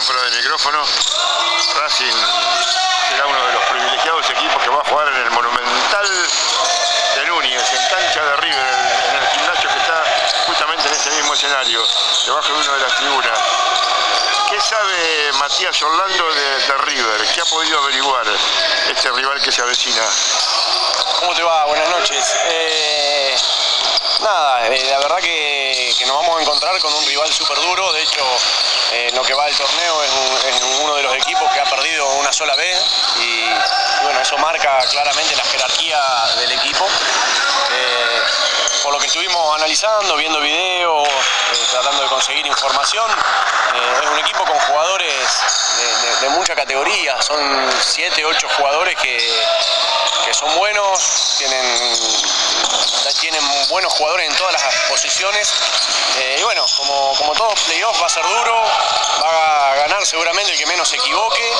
recién fuera del micrófono, Racing será uno de los privilegiados equipos que va a jugar en el Monumental de Núñez, en cancha de River, en el gimnasio que está justamente en este mismo escenario, debajo de una de las tribunas. ¿Qué sabe Matías Orlando de, River? ¿Qué ha podido averiguar este rival que se avecina? ¿Cómo te va? Buenas noches. Eh, nada, eh, la verdad que, que nos vamos a encontrar con un rival súper duro. De hecho, en lo que va del torneo es, un- es uno de los equipos que ha perdido una sola vez. Y, bueno, eso marca claramente la jerarquía del equipo. Eh, por lo que estuvimos analizando, viendo videos, eh, tratando de conseguir información, eh, es un equipo con jugadores de, de- de mucha categoría. Son 7, 8 jugadores que, que son buenos, tienen, tienen buenos jugadores en todas las posiciones. Eh, y bueno, como, como todo playoff va a ser duro, va a ganar seguramente el que menos se equivoque.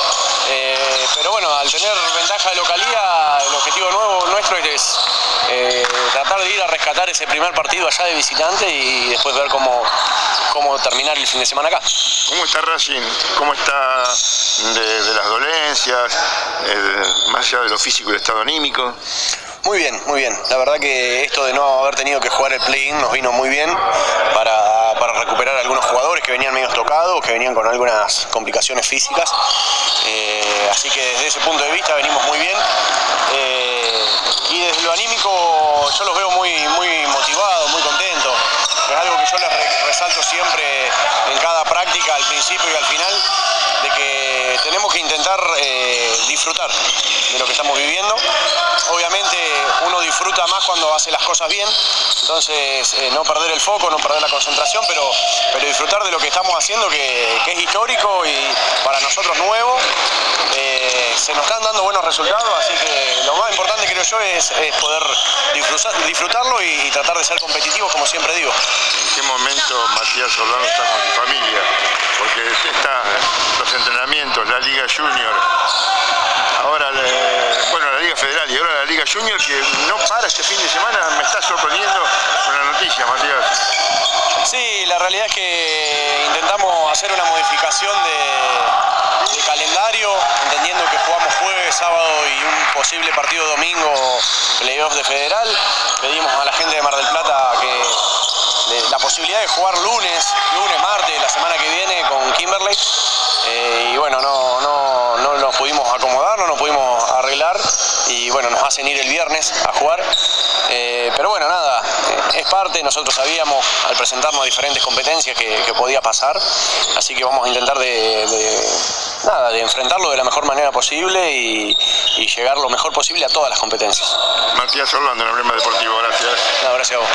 Eh, pero bueno, al tener ventaja de localía, el objetivo nuevo nuestro es eh, tratar de ir a rescatar ese primer partido allá de visitante y después ver cómo, cómo terminar el fin de semana acá. ¿Cómo está Racing? ¿Cómo está de, las dolencias? Más allá de lo físico y el estado anímico. Muy bien, muy bien. La verdad que esto de no haber tenido que jugar el play-in nos vino muy bien para, recuperar algunos jugadores que venían medio tocados, que venían con algunas complicaciones físicas. Eh, así que desde ese punto de vista venimos muy bien. Eh, y desde lo anímico yo los veo muy, muy motivados, muy contentos. Es algo que yo les re- resalto siempre en cada práctica, al principio y al final, de que tenemos que intentar eh, disfrutar de lo que estamos viviendo. Obviamente uno disfruta más cuando hace las cosas bien, entonces eh, no perder el foco, no perder la concentración, pero, pero disfrutar de lo que estamos haciendo que, que es histórico y para nosotros nuevo. Eh, se nos están dando buenos resultados, así que lo más importante creo yo es, poder disfrutar- disfrutarlo y tratar de ser competitivos como siempre digo. ¿En qué momento Matías Orlando está con su familia? Porque está los entrenamientos, la Liga Junior, ahora bueno, la Liga Federal y ahora la Liga Junior que no para este fin de semana, me está sorprendiendo con la noticia, Matías. Sí, la realidad es que intentamos hacer una modificación de, calendario, entendiendo que jugamos jueves, sábado y un posible partido domingo, playoff de federal. Pedimos a la gente de Mar del Plata que posibilidad de jugar lunes, lunes, martes, la semana que viene con Kimberley. Eh, y bueno, no, no, no nos pudimos acomodar, no nos pudimos arreglar y bueno, nos hacen ir el viernes a jugar. Eh, pero bueno, nada, eh, es parte, nosotros sabíamos al presentarnos diferentes competencias que, que podía pasar, así que vamos a intentar de, de- nada, de enfrentarlo de la mejor manera posible y, y llegar lo mejor posible a todas las competencias. Matías Orlando, en el Emblema Deportivo, gracias. Abrazo a vos.